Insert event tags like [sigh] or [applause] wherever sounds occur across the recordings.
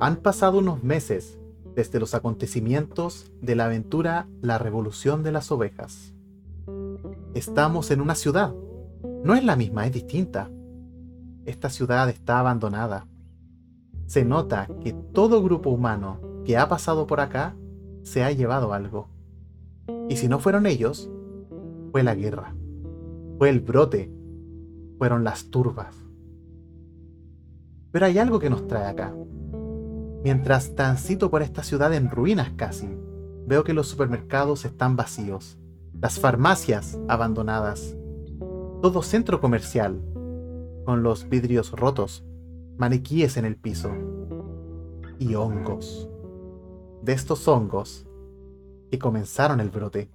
Han pasado unos meses desde los acontecimientos de la aventura La Revolución de las Ovejas. Estamos en una ciudad. No es la misma, es distinta. Esta ciudad está abandonada. Se nota que todo grupo humano que ha pasado por acá se ha llevado algo. Y si no fueron ellos, fue la guerra, fue el brote, fueron las turbas. Pero hay algo que nos trae acá. Mientras transito por esta ciudad en ruinas casi, veo que los supermercados están vacíos, las farmacias abandonadas, todo centro comercial, con los vidrios rotos, maniquíes en el piso y hongos. De estos hongos que comenzaron el brote.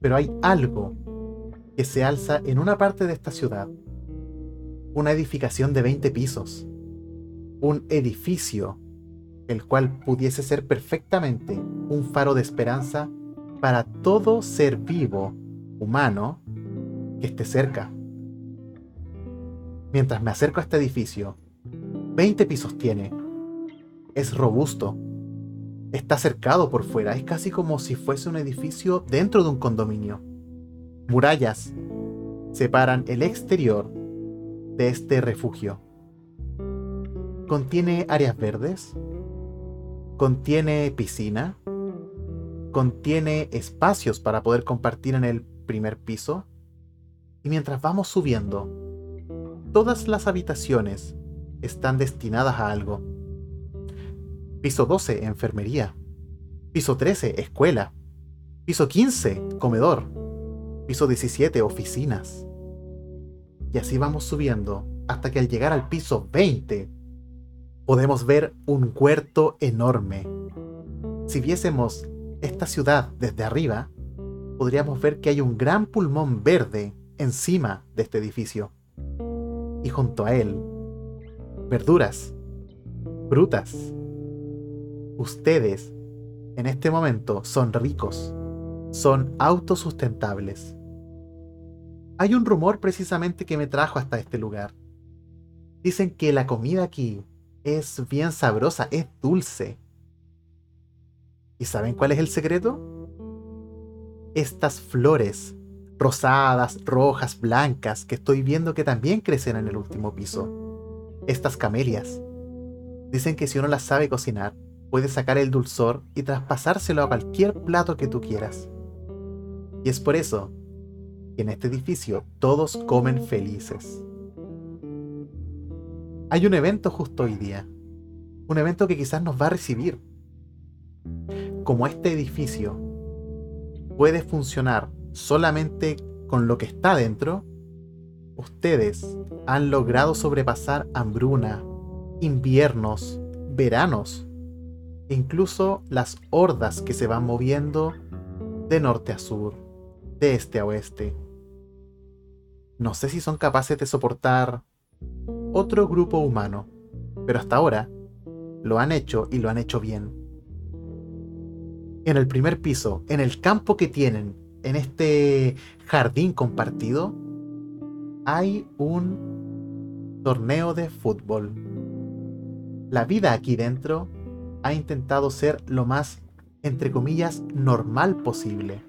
Pero hay algo que se alza en una parte de esta ciudad. Una edificación de 20 pisos. Un edificio el cual pudiese ser perfectamente un faro de esperanza para todo ser vivo, humano, que esté cerca. Mientras me acerco a este edificio, 20 pisos tiene. Es robusto. Está cercado por fuera. Es casi como si fuese un edificio dentro de un condominio. Murallas separan el exterior de este refugio. Contiene áreas verdes. Contiene piscina. Contiene espacios para poder compartir en el primer piso. Y mientras vamos subiendo, todas las habitaciones están destinadas a algo. Piso 12, enfermería. Piso 13, escuela. Piso 15, comedor. Piso 17, oficinas. Y así vamos subiendo hasta que al llegar al piso 20 podemos ver un huerto enorme. Si viésemos esta ciudad desde arriba, podríamos ver que hay un gran pulmón verde encima de este edificio. Y junto a él, verduras, frutas. Ustedes, en este momento, son ricos, son autosustentables. Hay un rumor precisamente que me trajo hasta este lugar. Dicen que la comida aquí es bien sabrosa, es dulce. ¿Y saben cuál es el secreto? Estas flores rosadas, rojas, blancas que estoy viendo que también crecen en el último piso. Estas camelias. Dicen que si uno las sabe cocinar, puede sacar el dulzor y traspasárselo a cualquier plato que tú quieras. Y es por eso en este edificio todos comen felices. Hay un evento justo hoy día, un evento que quizás nos va a recibir. Como este edificio puede funcionar solamente con lo que está dentro, ustedes han logrado sobrepasar hambruna, inviernos, veranos, e incluso las hordas que se van moviendo de norte a sur, de este a oeste no sé si son capaces de soportar otro grupo humano, pero hasta ahora lo han hecho y lo han hecho bien. En el primer piso, en el campo que tienen, en este jardín compartido, hay un torneo de fútbol. La vida aquí dentro ha intentado ser lo más, entre comillas, normal posible.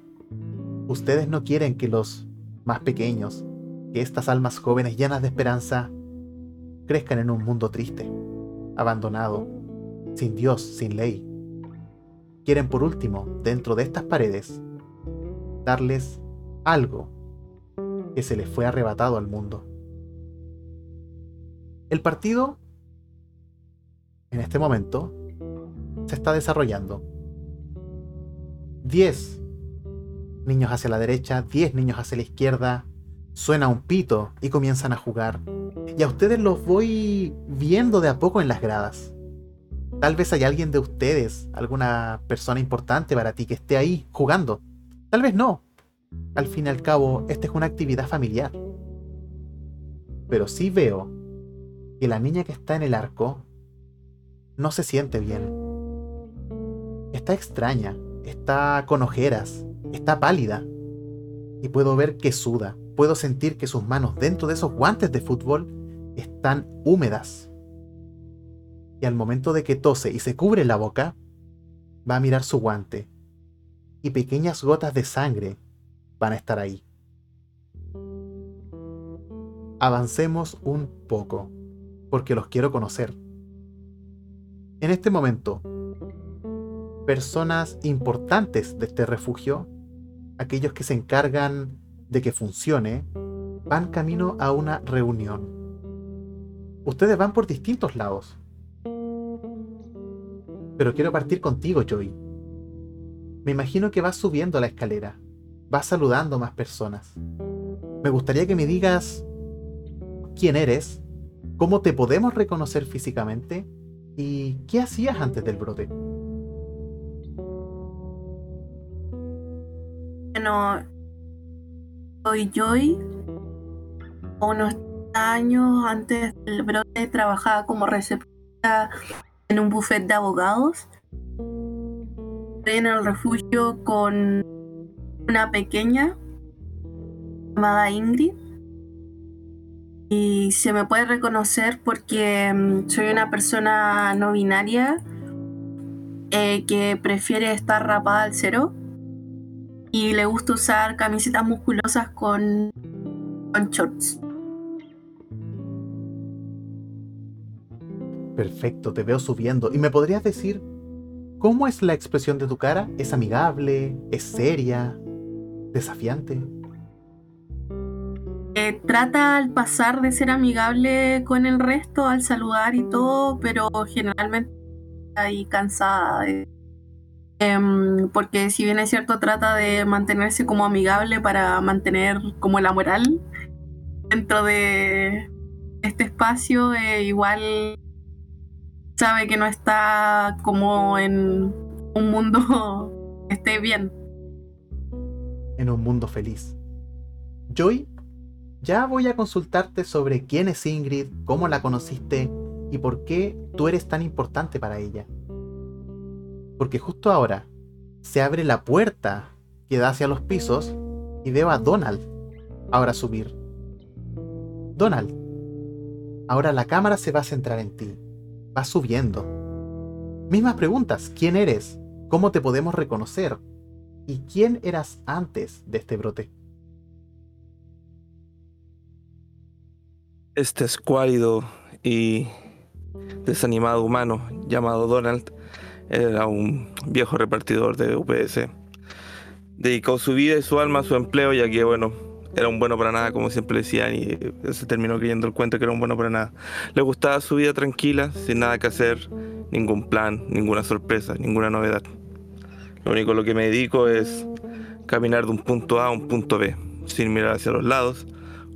Ustedes no quieren que los más pequeños, que estas almas jóvenes llenas de esperanza crezcan en un mundo triste, abandonado, sin Dios, sin ley. Quieren por último, dentro de estas paredes, darles algo que se les fue arrebatado al mundo. El partido, en este momento, se está desarrollando. 10 niños hacia la derecha, 10 niños hacia la izquierda, suena un pito y comienzan a jugar. Y a ustedes los voy viendo de a poco en las gradas. Tal vez hay alguien de ustedes, alguna persona importante para ti que esté ahí jugando. Tal vez no. Al fin y al cabo, esta es una actividad familiar. Pero sí veo que la niña que está en el arco no se siente bien. Está extraña, está con ojeras, está pálida. Y puedo ver que suda puedo sentir que sus manos dentro de esos guantes de fútbol están húmedas. Y al momento de que tose y se cubre la boca, va a mirar su guante. Y pequeñas gotas de sangre van a estar ahí. Avancemos un poco, porque los quiero conocer. En este momento, personas importantes de este refugio, aquellos que se encargan de que funcione, van camino a una reunión. Ustedes van por distintos lados. Pero quiero partir contigo, Joey. Me imagino que vas subiendo la escalera, vas saludando más personas. Me gustaría que me digas quién eres, cómo te podemos reconocer físicamente y qué hacías antes del brote. Bueno, soy Joy. Unos años antes del brote trabajaba como recepcionista en un buffet de abogados. Estoy en el refugio con una pequeña llamada Ingrid. Y se me puede reconocer porque mm, soy una persona no binaria eh, que prefiere estar rapada al cero y le gusta usar camisetas musculosas con, con shorts. Perfecto, te veo subiendo. ¿Y me podrías decir cómo es la expresión de tu cara? ¿Es amigable? ¿Es seria? ¿Desafiante? Eh, trata al pasar de ser amigable con el resto, al saludar y todo, pero generalmente está ahí cansada. De Em, porque si bien es cierto, trata de mantenerse como amigable para mantener como la moral dentro de este espacio, eh, igual sabe que no está como en un mundo que esté bien. En un mundo feliz. Joy, ya voy a consultarte sobre quién es Ingrid, cómo la conociste y por qué tú eres tan importante para ella. Porque justo ahora se abre la puerta que da hacia los pisos y veo a Donald ahora subir. Donald, ahora la cámara se va a centrar en ti. Va subiendo. Mismas preguntas. ¿Quién eres? ¿Cómo te podemos reconocer? ¿Y quién eras antes de este brote? Este escuálido y desanimado humano llamado Donald era un viejo repartidor de UPS. Dedicó su vida y su alma a su empleo, ya que, bueno, era un bueno para nada, como siempre decían, y se terminó creyendo el cuento que era un bueno para nada. Le gustaba su vida tranquila, sin nada que hacer, ningún plan, ninguna sorpresa, ninguna novedad. Lo único a lo que me dedico es caminar de un punto A a un punto B, sin mirar hacia los lados,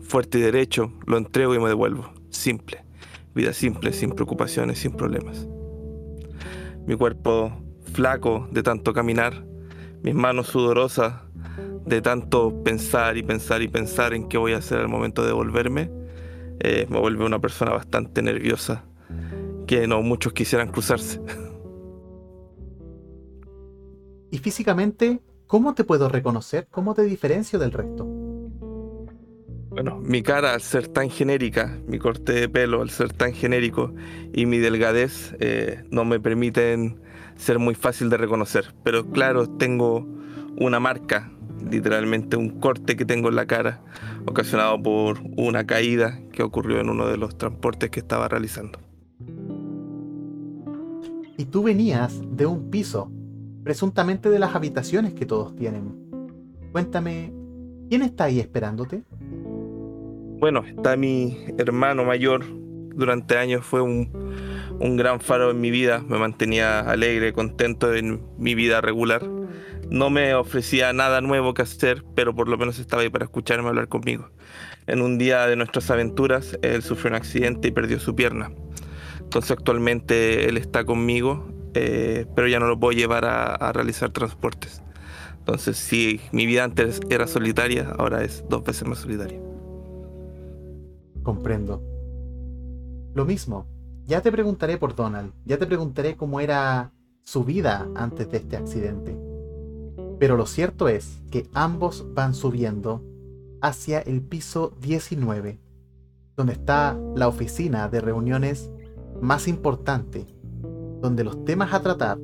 fuerte y derecho, lo entrego y me devuelvo. Simple. Vida simple, sin preocupaciones, sin problemas mi cuerpo flaco de tanto caminar, mis manos sudorosas de tanto pensar y pensar y pensar en qué voy a hacer al momento de volverme, eh, me vuelve una persona bastante nerviosa, que no muchos quisieran cruzarse. Y físicamente, ¿cómo te puedo reconocer? ¿Cómo te diferencio del resto? Bueno, mi cara al ser tan genérica, mi corte de pelo al ser tan genérico y mi delgadez eh, no me permiten ser muy fácil de reconocer. Pero claro, tengo una marca, literalmente un corte que tengo en la cara, ocasionado por una caída que ocurrió en uno de los transportes que estaba realizando. Y tú venías de un piso, presuntamente de las habitaciones que todos tienen. Cuéntame, ¿quién está ahí esperándote? Bueno, está mi hermano mayor. Durante años fue un, gran faro en mi vida. Me mantenía alegre, contento en mi vida regular. No me ofrecía nada nuevo que hacer, pero por lo menos estaba ahí para escucharme hablar conmigo. En un día de nuestras aventuras, él sufrió un accidente y perdió su pierna. Entonces actualmente él está conmigo, eh, pero ya no lo puedo llevar a realizar transportes. Entonces, si mi vida antes era solitaria, ahora es dos veces más solitaria. Comprendo. Lo mismo, ya te preguntaré por Donald, ya te preguntaré cómo era su vida antes de este accidente. Pero lo cierto es que ambos van subiendo hacia el piso 19, donde está la oficina de reuniones más importante donde los temas a tratar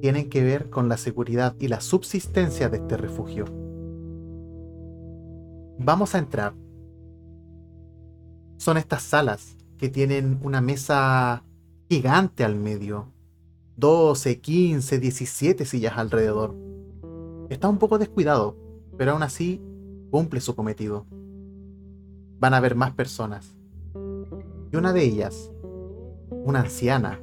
tienen que ver con la seguridad y la subsistencia de este refugio. Vamos a entrar. Son estas salas que tienen una mesa gigante al medio. 12, 15, 17 sillas alrededor. Está un poco descuidado, pero aún así cumple su cometido. Van a haber más personas. Y una de ellas, una anciana,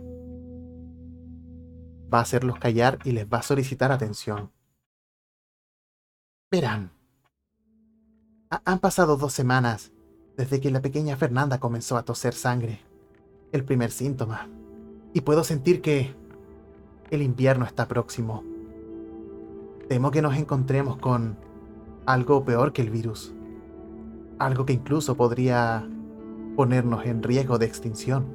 va a hacerlos callar y les va a solicitar atención. Verán, han pasado dos semanas desde que la pequeña Fernanda comenzó a toser sangre. El primer síntoma. Y puedo sentir que el invierno está próximo. Temo que nos encontremos con algo peor que el virus. Algo que incluso podría ponernos en riesgo de extinción.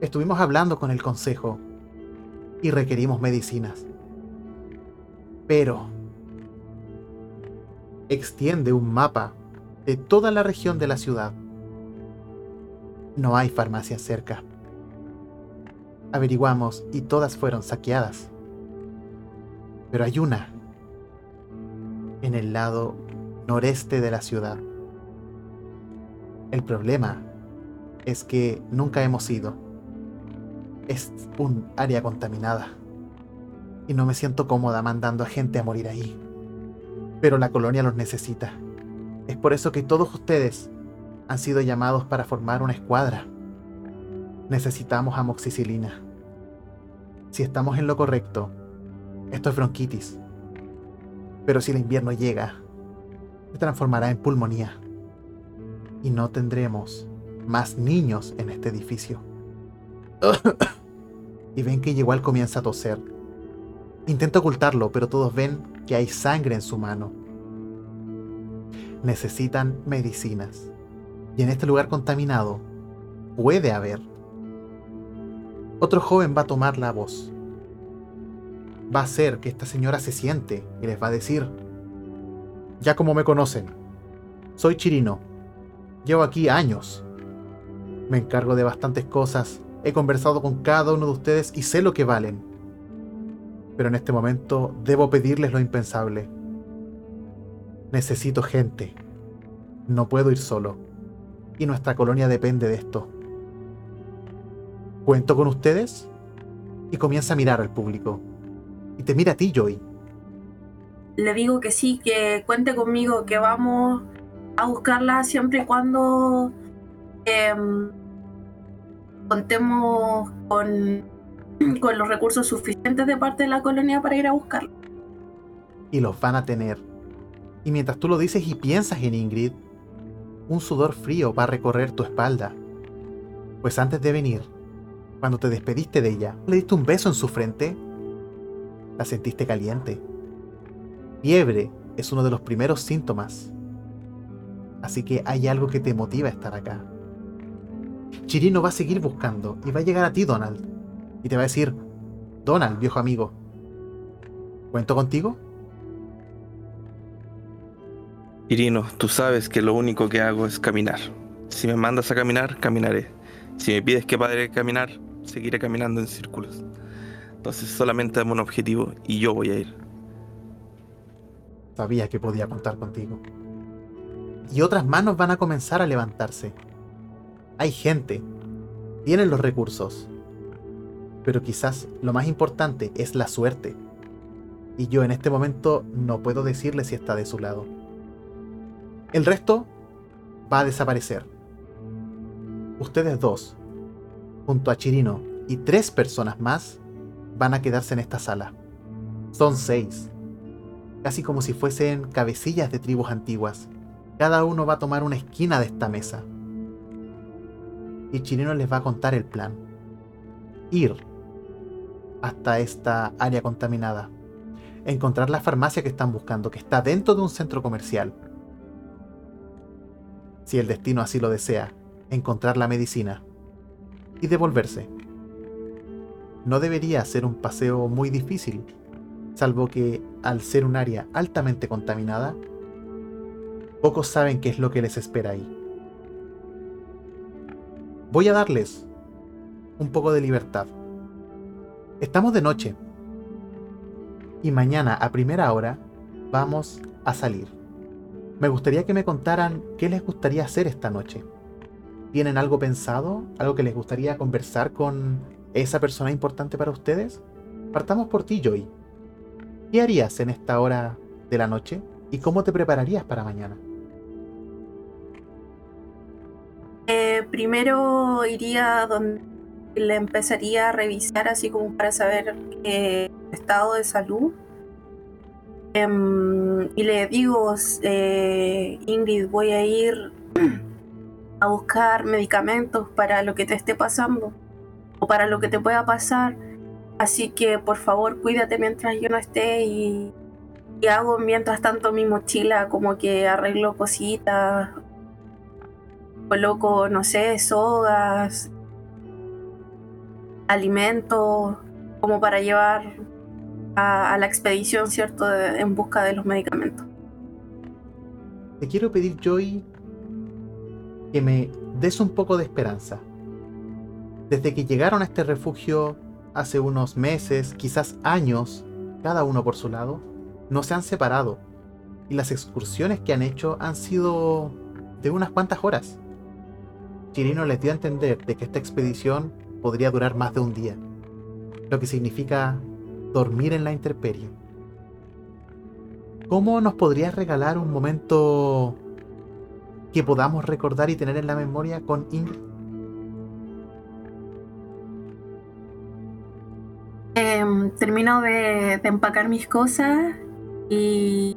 Estuvimos hablando con el Consejo y requerimos medicinas. Pero extiende un mapa de toda la región de la ciudad. No hay farmacias cerca. Averiguamos y todas fueron saqueadas. Pero hay una en el lado noreste de la ciudad. El problema es que nunca hemos ido es un área contaminada. Y no me siento cómoda mandando a gente a morir ahí. Pero la colonia los necesita. Es por eso que todos ustedes han sido llamados para formar una escuadra. Necesitamos amoxicilina. Si estamos en lo correcto, esto es bronquitis. Pero si el invierno llega, se transformará en pulmonía. Y no tendremos más niños en este edificio. [coughs] y ven que igual comienza a toser. Intenta ocultarlo, pero todos ven que hay sangre en su mano. Necesitan medicinas. Y en este lugar contaminado puede haber. Otro joven va a tomar la voz. Va a hacer que esta señora se siente y les va a decir, ya como me conocen, soy Chirino. Llevo aquí años. Me encargo de bastantes cosas He conversado con cada uno de ustedes y sé lo que valen. Pero en este momento debo pedirles lo impensable. Necesito gente. No puedo ir solo. Y nuestra colonia depende de esto. ¿Cuento con ustedes? Y comienza a mirar al público. Y te mira a ti, Joy. Le digo que sí, que cuente conmigo, que vamos a buscarla siempre y cuando em, contemos con, [clears throat] con los recursos suficientes de parte de la colonia para ir a buscarlo. Y los van a tener. Y mientras tú lo dices y piensas en Ingrid, un sudor frío va a recorrer tu espalda. Pues antes de venir, cuando te despediste de ella, le diste un beso en su frente, la sentiste caliente. Fiebre es uno de los primeros síntomas. Así que hay algo que te motiva a estar acá. Chirino va a seguir buscando y va a llegar a ti, Donald. Y te va a decir, Donald, viejo amigo, ¿cuento contigo? Chirino, tú sabes que lo único que hago es caminar. Si me mandas a caminar, caminaré. Si me pides que pare de caminar, seguiré caminando en círculos. Entonces solamente dame un objetivo y yo voy a ir. Sabía que podía contar contigo. Y otras manos van a comenzar a levantarse hay gente, tienen los recursos, pero quizás lo más importante es la suerte. Y yo en este momento no puedo decirle si está de su lado. El resto va a desaparecer. Ustedes dos, junto a Chirino y tres personas más, van a quedarse en esta sala. Son seis. Casi como si fuesen cabecillas de tribus antiguas. Cada uno va a tomar una esquina de esta mesa y Chirino les va a contar el plan. Ir hasta esta área contaminada. Encontrar la farmacia que están buscando, que está dentro de un centro comercial. Si el destino así lo desea, encontrar la medicina. Y devolverse. No debería ser un paseo muy difícil, salvo que al ser un área altamente contaminada, pocos saben qué es lo que les espera ahí voy a darles un poco de libertad. Estamos de noche. Y mañana a primera hora vamos a salir. Me gustaría que me contaran qué les gustaría hacer esta noche. ¿Tienen algo pensado? ¿Algo que les gustaría conversar con esa persona importante para ustedes? Partamos por ti, Joy. ¿Qué harías en esta hora de la noche y cómo te prepararías para mañana? Eh, primero iría donde le empezaría a revisar así como para saber qué estado de salud. Em, y le digo, eh, Ingrid, voy a ir a buscar medicamentos para lo que te esté pasando o para lo que te pueda pasar. Así que por favor cuídate mientras yo no esté y, hago mientras tanto mi mochila como que arreglo cositas, coloco, no sé, sogas, alimentos, como para llevar a, la expedición, ¿cierto?, en busca de los medicamentos. Te quiero pedir, Joy, que me des un poco de esperanza. Desde que llegaron a este refugio hace unos meses, quizás años, cada uno por su lado, no se han separado. Y las excursiones que han hecho han sido de unas cuantas horas. Chirino les dio a entender de que esta expedición podría durar más de un día, lo que significa dormir en la intemperie. ¿Cómo nos podrías regalar un momento que podamos recordar y tener en la memoria con Ingrid? Em, termino de, empacar mis cosas y,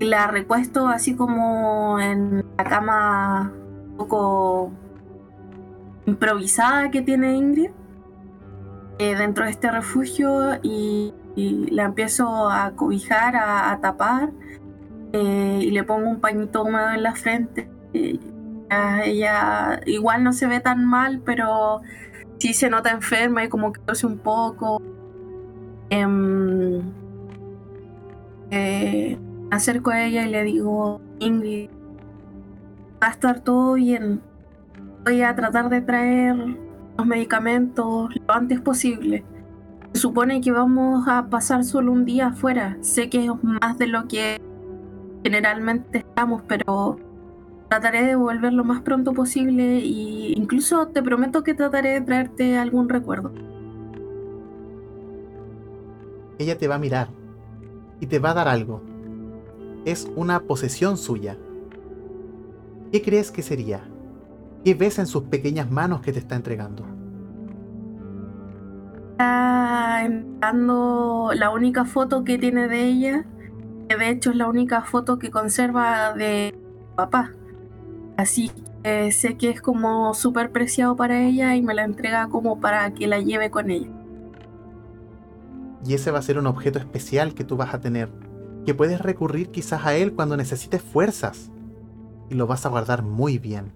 la recuesto así como en la cama un poco improvisada que tiene Ingrid eh, dentro de este refugio y, la empiezo a cobijar, a, tapar eh, y le pongo un pañito húmedo en la frente. ella igual no se ve tan mal, pero sí se nota enferma y como que tose un poco. Em, eh, acerco a ella y le digo, Ingrid, va a estar todo bien. Voy a tratar de traer los medicamentos antes posible. Se supone que vamos a pasar solo un día afuera. Sé que es más de lo que generalmente estamos, pero Trataré de volver lo más pronto posible e incluso te prometo que trataré de traerte algún recuerdo. Ella te va a mirar y te va a dar algo. Es una posesión suya. ¿Qué crees que sería? ¿Qué ves en sus pequeñas manos que te está entregando? Está entregando la única foto que tiene de ella, que de hecho es la única foto que conserva de papá. Así que sé que es como súper preciado para ella y me la entrega como para que la lleve con ella. Y ese va a ser un objeto especial que tú vas a tener, que puedes recurrir quizás a él cuando necesites fuerzas. Y lo vas a guardar muy bien.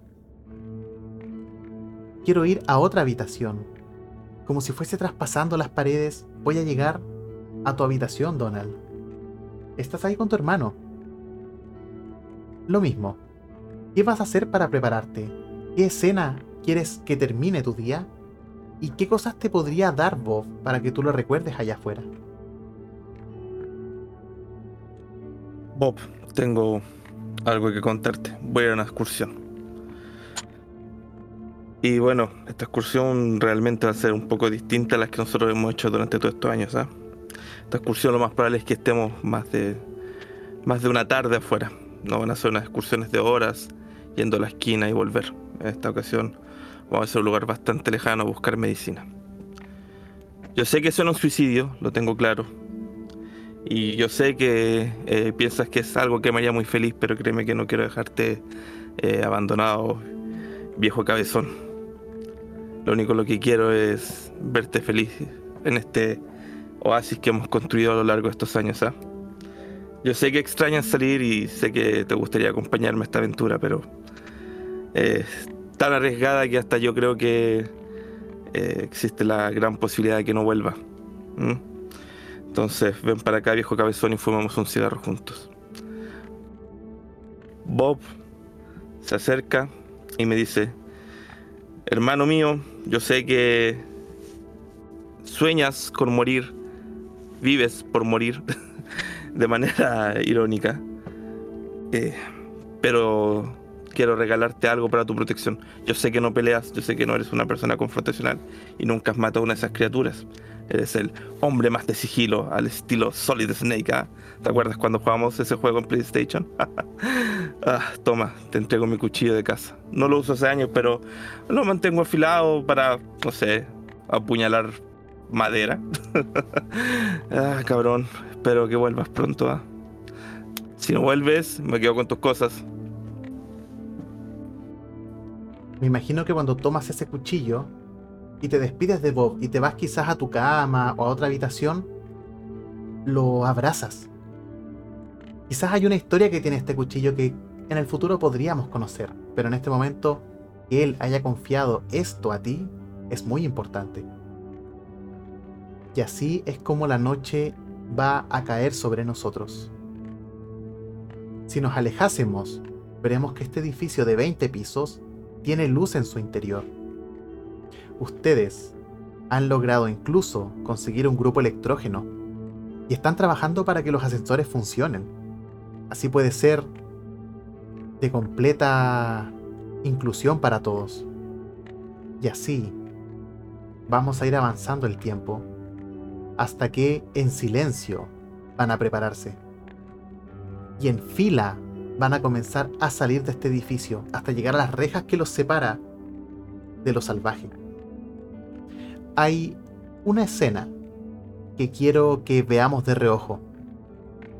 Quiero ir a otra habitación. Como si fuese traspasando las paredes, voy a llegar a tu habitación, Donald. Estás ahí con tu hermano. Lo mismo, ¿Qué vas a hacer para prepararte? ¿Qué escena quieres que termine tu día? ¿Y qué cosas te podría dar Bob para que tú lo recuerdes allá afuera? Bob, tengo algo que contarte. Voy a a una excursión. Y bueno, esta excursión realmente va a ser un poco distinta a las que nosotros hemos hecho durante todos estos años. ¿ah? Esta excursión lo más probable es que estemos más de, más de una tarde afuera. No van a ser unas excursiones de horas yendo a la esquina y volver. En esta ocasión vamos a ser un lugar bastante lejano a buscar medicina. Yo sé que es un suicidio, lo tengo claro. Y yo sé que eh, piensas que es algo que me haría muy feliz, pero créeme que no quiero dejarte eh, abandonado, viejo cabezón. Lo único lo que quiero es verte feliz en este oasis que hemos construido a lo largo de estos años. ¿ah? Yo sé que extrañas salir y sé que te gustaría acompañarme a esta aventura, pero es tan arriesgada que hasta yo creo que eh, existe la gran posibilidad de que no vuelva. Entonces, ven para acá, viejo cabezón, y fumamos un cigarro juntos. Bob se acerca y me dice, hermano mío, yo sé que sueñas con morir, vives por morir, [laughs] de manera irónica. Eh, pero quiero regalarte algo para tu protección. Yo sé que no peleas, yo sé que no eres una persona confrontacional y nunca has matado a una de esas criaturas. Eres el hombre más de sigilo al estilo Solid Snake. ¿ah? ¿Te acuerdas cuando jugamos ese juego en PlayStation? [laughs] ah, toma, te entrego mi cuchillo de casa. No lo uso hace años, pero lo mantengo afilado para, no sé, apuñalar madera. [laughs] ah, cabrón. Espero que vuelvas pronto. ¿ah? Si no vuelves, me quedo con tus cosas. Me imagino que cuando tomas ese cuchillo y te despides de Bob y te vas quizás a tu cama o a otra habitación, lo abrazas. Quizás hay una historia que tiene este cuchillo que en el futuro podríamos conocer, pero en este momento que él haya confiado esto a ti es muy importante. Y así es como la noche va a caer sobre nosotros. Si nos alejásemos, veremos que este edificio de 20 pisos tiene luz en su interior. Ustedes han logrado incluso conseguir un grupo electrógeno y están trabajando para que los ascensores funcionen. Así puede ser de completa inclusión para todos. Y así vamos a ir avanzando el tiempo hasta que en silencio van a prepararse. Y en fila van a comenzar a salir de este edificio hasta llegar a las rejas que los separa de lo salvaje. Hay una escena que quiero que veamos de reojo,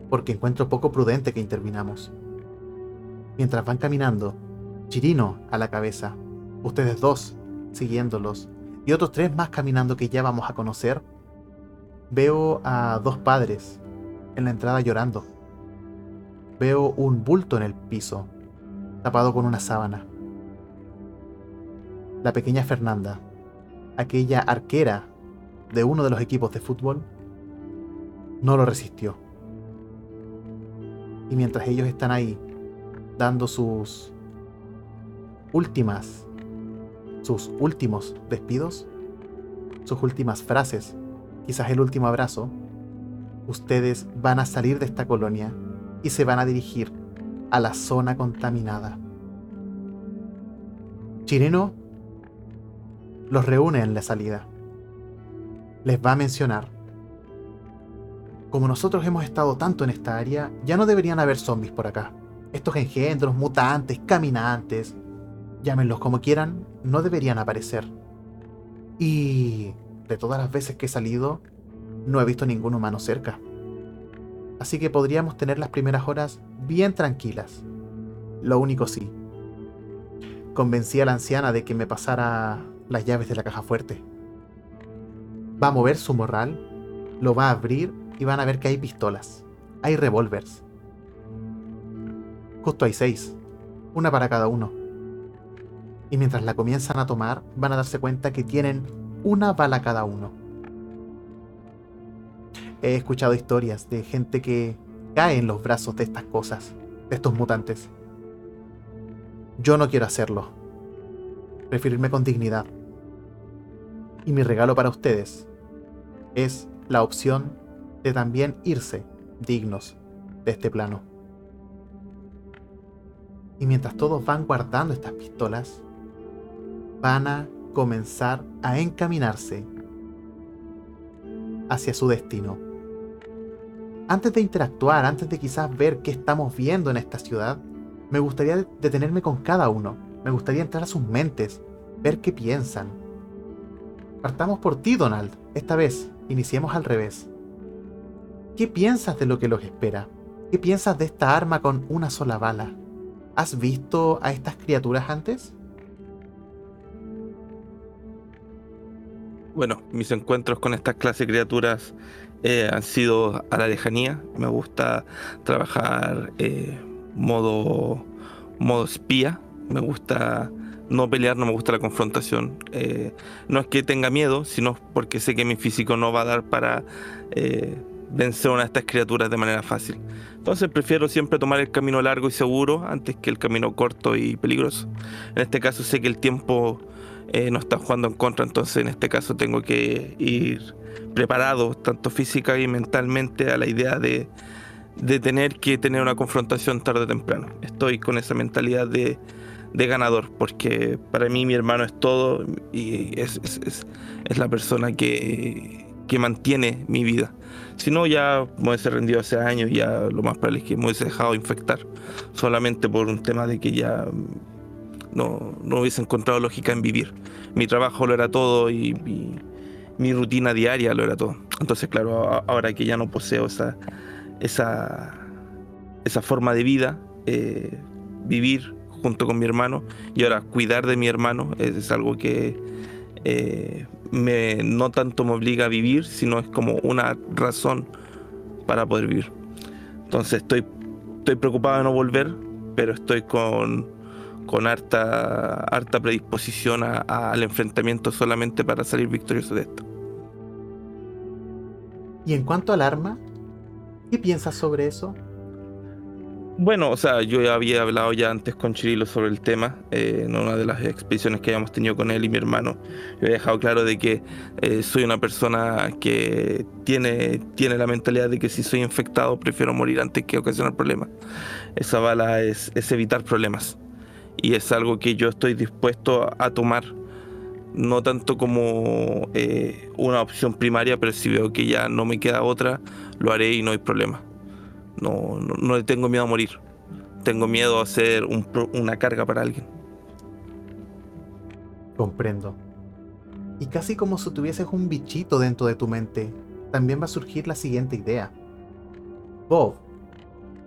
porque encuentro poco prudente que intervinamos. Mientras van caminando, Chirino a la cabeza, ustedes dos siguiéndolos, y otros tres más caminando que ya vamos a conocer, veo a dos padres en la entrada llorando veo un bulto en el piso, tapado con una sábana. La pequeña Fernanda, aquella arquera de uno de los equipos de fútbol, no lo resistió. Y mientras ellos están ahí, dando sus últimas, sus últimos despidos, sus últimas frases, quizás el último abrazo, ustedes van a salir de esta colonia y se van a dirigir a la zona contaminada. Chireno los reúne en la salida. Les va a mencionar. Como nosotros hemos estado tanto en esta área, ya no deberían haber zombies por acá. Estos engendros, mutantes, caminantes, llámenlos como quieran, no deberían aparecer. Y de todas las veces que he salido, no he visto ningún humano cerca así que podríamos tener las primeras horas bien tranquilas. Lo único sí, convencí a la anciana de que me pasara las llaves de la caja fuerte. Va a mover su morral, lo va a abrir y van a ver que hay pistolas, hay revólveres. Justo hay seis, una para cada uno. Y mientras la comienzan a tomar, van a darse cuenta que tienen una bala cada uno he escuchado historias de gente que cae en los brazos de estas cosas, de estos mutantes. Yo no quiero hacerlo. Prefiero irme con dignidad. Y mi regalo para ustedes es la opción de también irse dignos de este plano. Y mientras todos van guardando estas pistolas, van a comenzar a encaminarse hacia su destino antes de interactuar, antes de quizás ver qué estamos viendo en esta ciudad, me gustaría detenerme con cada uno. Me gustaría entrar a sus mentes, ver qué piensan. Partamos por ti, Donald. Esta vez, iniciemos al revés. ¿Qué piensas de lo que los espera? ¿Qué piensas de esta arma con una sola bala? ¿Has visto a estas criaturas antes? Bueno, mis encuentros con estas clases de criaturas eh, han sido a la lejanía. Me gusta trabajar eh, modo, modo espía. Me gusta no pelear, no me gusta la confrontación. Eh, no es que tenga miedo, sino porque sé que mi físico no va a dar para vencer a una de estas criaturas de manera fácil. Entonces prefiero siempre tomar el camino largo y seguro antes que el camino corto y peligroso. En este caso sé que el tiempo eh, no están jugando en contra, entonces en este caso tengo que ir preparado, tanto física y mentalmente, a la idea de, de tener que tener una confrontación tarde o temprano. Estoy con esa mentalidad de, de ganador, porque para mí mi hermano es todo y es, es, es, la persona que, que, mantiene mi vida. Si no, ya me hubiese rendido hace años, ya lo más probable es que me hubiese dejado infectar, solamente por un tema de que ya no, no hubiese encontrado lógica en vivir. Mi trabajo lo era todo y, mi rutina diaria lo era todo. Entonces, claro, ahora que ya no poseo esa, esa, esa forma de vida, eh, vivir junto con mi hermano y ahora cuidar de mi hermano es, algo que eh, me, no tanto me obliga a vivir, sino es como una razón para poder vivir. Entonces estoy, estoy preocupado de no volver, pero estoy con, con harta, harta predisposición al enfrentamiento solamente para salir victorioso de esto. Y en cuanto al arma, ¿qué piensas sobre eso? Bueno, o sea, yo había hablado ya antes con Chirilo sobre el tema, eh, en una de las expediciones que habíamos tenido con él y mi hermano. Yo he dejado claro de que eh, soy una persona que tiene, tiene la mentalidad de que si soy infectado prefiero morir antes que ocasionar problemas. Esa bala es, es evitar problemas y es algo que yo estoy dispuesto a, tomar, no tanto como eh, una opción primaria, pero si veo que ya no me queda otra, lo haré y no hay problema. No, no, le tengo miedo a morir. Tengo miedo a ser una carga para alguien. Comprendo. Y casi como si tuvieses un bichito dentro de tu mente, también va a surgir la siguiente idea. Bob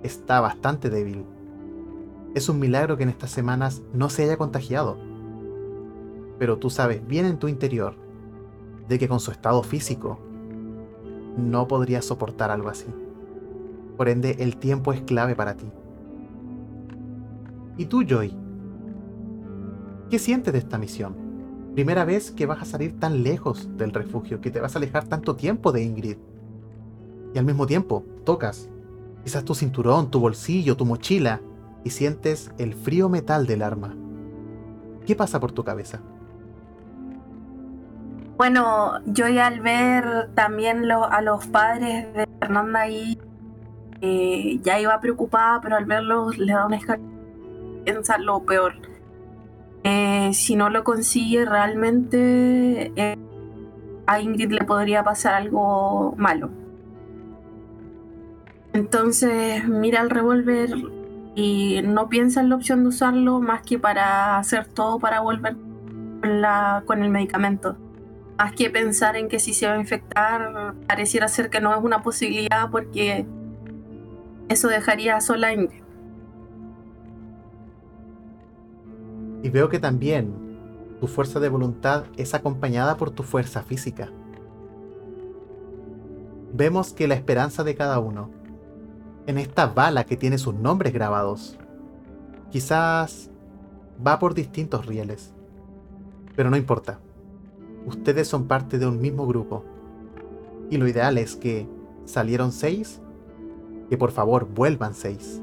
está bastante débil. Es un milagro que en estas semanas no se haya contagiado. Pero tú sabes bien en tu interior de que con su estado físico no podría soportar algo así. Por ende, el tiempo es clave para ti. ¿Y tú, Joy? ¿Qué sientes de esta misión? Primera vez que vas a salir tan lejos del refugio, que te vas a alejar tanto tiempo de Ingrid. Y al mismo tiempo, tocas quizás tu cinturón, tu bolsillo, tu mochila, y sientes el frío metal del arma. ¿Qué pasa por tu cabeza? Bueno, yo al ver también a los padres de Fernanda ahí eh, ya iba preocupada, pero al verlos le da una piensa lo peor. Eh, si no lo consigue realmente, eh, a Ingrid le podría pasar algo malo. Entonces mira el revólver y no piensa en la opción de usarlo más que para hacer todo para volver con el medicamento. Más que pensar en que si se va a infectar, pareciera ser que no es una posibilidad porque eso dejaría sola a Ingrid. Y veo que también tu fuerza de voluntad es acompañada por tu fuerza física. Vemos que la esperanza de cada uno, en esta bala que tiene sus nombres grabados, quizás va por distintos rieles. Pero no importa. Ustedes son parte de un mismo grupo. Y lo ideal es que salieron seis que por favor vuelvan seis.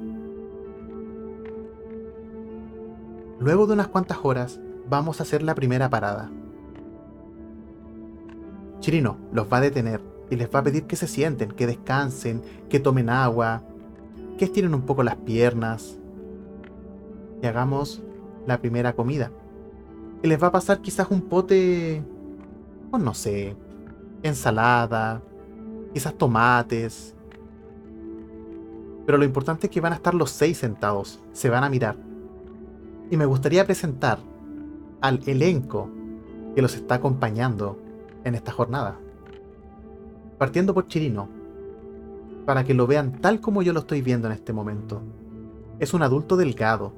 Luego de unas cuantas horas, vamos a hacer la primera parada. Chirino los va a detener y les va a pedir que se sienten, que descansen, que tomen agua, que estiren un poco las piernas y hagamos la primera comida. Y les va a pasar quizás un pote, pues no sé, ensalada, quizás tomates, pero lo importante es que van a estar los seis sentados, se van a mirar. Y me gustaría presentar al elenco que los está acompañando en esta jornada. Partiendo por Chirino, para que lo vean tal como yo lo estoy viendo en este momento. Es un adulto delgado.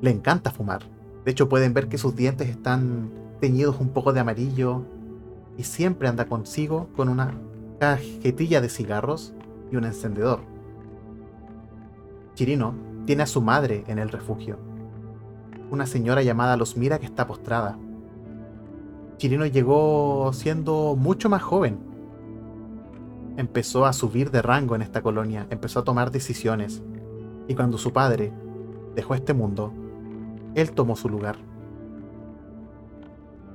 Le encanta fumar. De hecho pueden ver que sus dientes están teñidos un poco de amarillo y siempre anda consigo con una cajetilla de cigarros y un encendedor. Chirino tiene a su madre en el refugio, una señora llamada Losmira que está postrada. Chirino llegó siendo mucho más joven. Empezó a subir de rango en esta colonia, empezó a tomar decisiones. Y cuando su padre dejó este mundo, él tomó su lugar.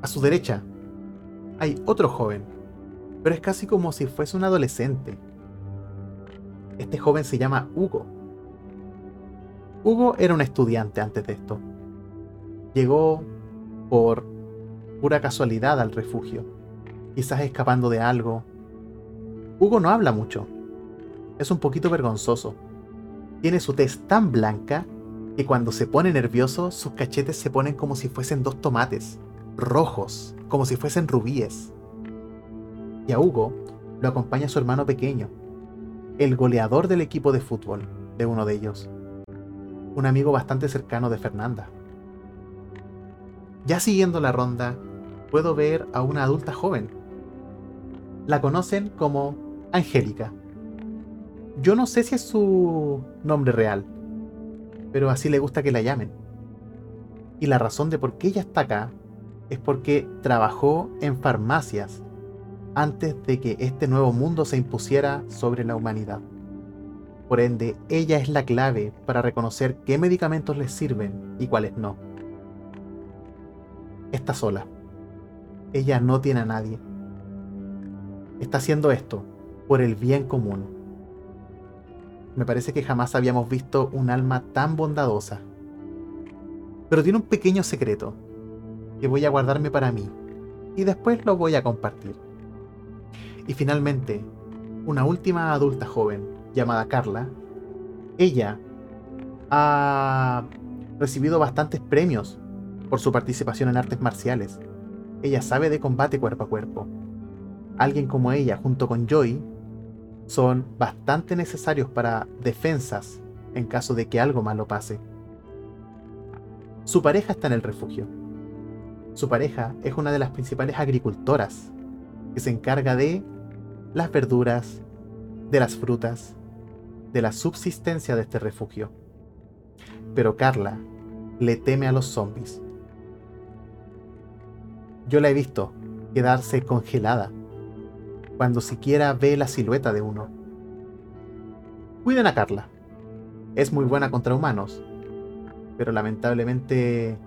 A su derecha hay otro joven, pero es casi como si fuese un adolescente. Este joven se llama Hugo. Hugo era un estudiante antes de esto. Llegó por pura casualidad al refugio, quizás escapando de algo. Hugo no habla mucho. Es un poquito vergonzoso. Tiene su tez tan blanca que cuando se pone nervioso sus cachetes se ponen como si fuesen dos tomates, rojos, como si fuesen rubíes. Y a Hugo lo acompaña su hermano pequeño, el goleador del equipo de fútbol de uno de ellos, un amigo bastante cercano de Fernanda. Ya siguiendo la ronda, puedo ver a una adulta joven. La conocen como Angélica. Yo no sé si es su nombre real, pero así le gusta que la llamen. Y la razón de por qué ella está acá es porque trabajó en farmacias antes de que este nuevo mundo se impusiera sobre la humanidad. Por ende, ella es la clave para reconocer qué medicamentos les sirven y cuáles no está sola. Ella no tiene a nadie. Está haciendo esto por el bien común. Me parece que jamás habíamos visto un alma tan bondadosa. Pero tiene un pequeño secreto que voy a guardarme para mí y después lo voy a compartir. Y finalmente, una última adulta joven llamada Carla, ella ha recibido bastantes premios por su participación en artes marciales. Ella sabe de combate cuerpo a cuerpo. Alguien como ella, junto con Joy, son bastante necesarios para defensas en caso de que algo malo pase. Su pareja está en el refugio. Su pareja es una de las principales agricultoras que se encarga de las verduras, de las frutas, de la subsistencia de este refugio. Pero Carla le teme a los zombies. Yo la he visto quedarse congelada cuando siquiera ve la silueta de uno. Cuiden a Carla. Es muy buena contra humanos, pero lamentablemente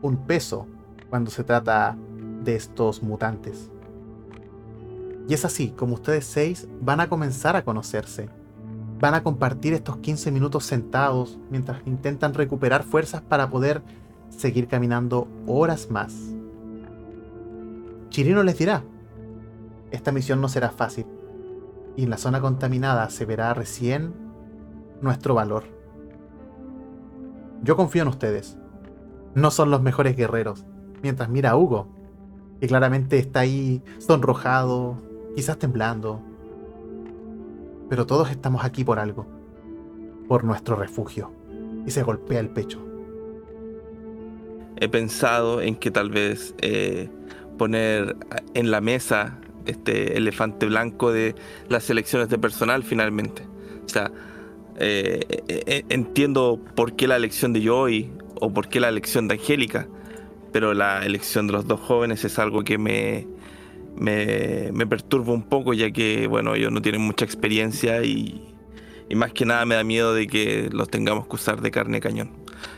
un peso cuando se trata de estos mutantes. Y es así como ustedes seis van a comenzar a conocerse. Van a compartir estos 15 minutos sentados mientras intentan recuperar fuerzas para poder seguir caminando horas más. Chirino les dirá, esta misión no será fácil, y en la zona contaminada se verá recién nuestro valor. Yo confío en ustedes. No son los mejores guerreros, mientras mira a Hugo, que claramente está ahí sonrojado, quizás temblando. Pero todos estamos aquí por algo, por nuestro refugio, y se golpea el pecho. He pensado en que tal vez eh, poner en la mesa este elefante blanco de las elecciones de personal finalmente. O sea, eh, eh, eh, entiendo por qué la elección de Joy o por qué la elección de Angélica, pero la elección de los dos jóvenes es algo que me, me, me perturba un poco ya que, bueno, ellos no tienen mucha experiencia y, y más que nada me da miedo de que los tengamos que usar de carne cañón.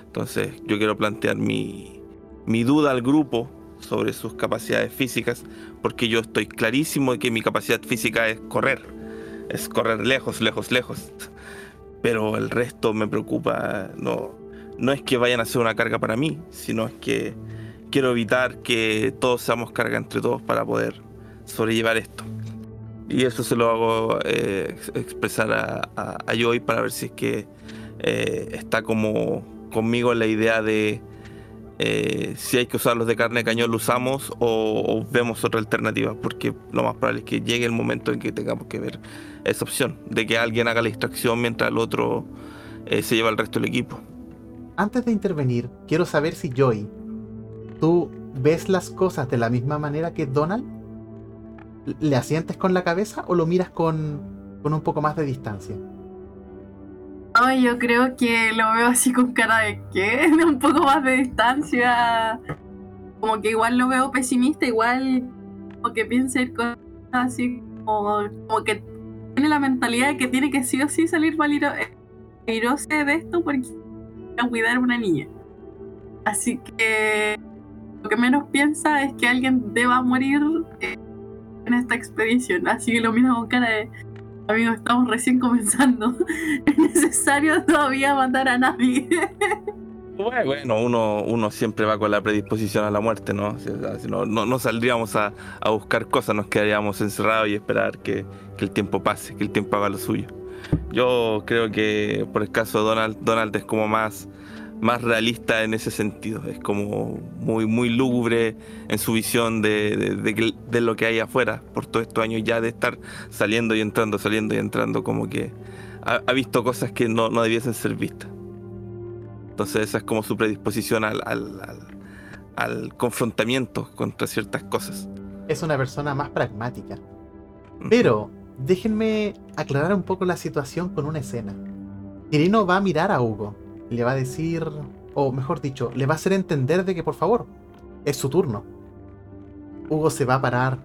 Entonces yo quiero plantear mi, mi duda al grupo sobre sus capacidades físicas, porque yo estoy clarísimo de que mi capacidad física es correr, es correr lejos, lejos, lejos. Pero el resto me preocupa, no, no es que vayan a ser una carga para mí, sino es que quiero evitar que todos seamos carga entre todos para poder sobrellevar esto. Y eso se lo hago eh, expresar a, a, Joy para ver si es que eh, está como conmigo la idea de eh, si hay que usarlos de carne de cañón lo usamos o, vemos otra alternativa, porque lo más probable es que llegue el momento en que tengamos que ver esa opción, de que alguien haga la distracción mientras el otro eh, se lleva el resto del equipo. Antes de intervenir, quiero saber si Joy, ¿tú ves las cosas de la misma manera que Donald? ¿Le asientes con la cabeza o lo miras con, con un poco más de distancia? yo creo que lo veo así con cara de que [laughs] un poco más de distancia. Como que igual lo veo pesimista, igual como que piensa ir cosas así como, que tiene la mentalidad de que tiene que sí o sí salir valirose de esto porque a cuidar a una niña. Así que lo que menos piensa es que alguien deba morir en esta expedición. Así que lo mira con cara de, amigos, estamos recién comenzando. [laughs] Es necesario todavía matar a nadie. Bueno, uno, uno siempre va con la predisposición a la muerte, ¿no? no, no, saldríamos a, buscar cosas, nos quedaríamos encerrados y esperar que, que, el tiempo pase, que el tiempo haga lo suyo. Yo creo que por el caso de Donald, Donald es como más, más realista en ese sentido, es como muy, muy lúgubre en su visión de, de, lo que hay afuera, por todos estos años ya de estar saliendo y entrando, saliendo y entrando, como que ha, ha visto cosas que no, no debiesen ser vistas. Entonces esa es como su predisposición al, al, confrontamiento contra ciertas cosas. Es una persona más pragmática. Pero déjenme aclarar un poco la situación con una escena. Irino va a mirar a Hugo. Le va a decir, o mejor dicho, le va a hacer entender de que por favor, es su turno. Hugo se va a parar.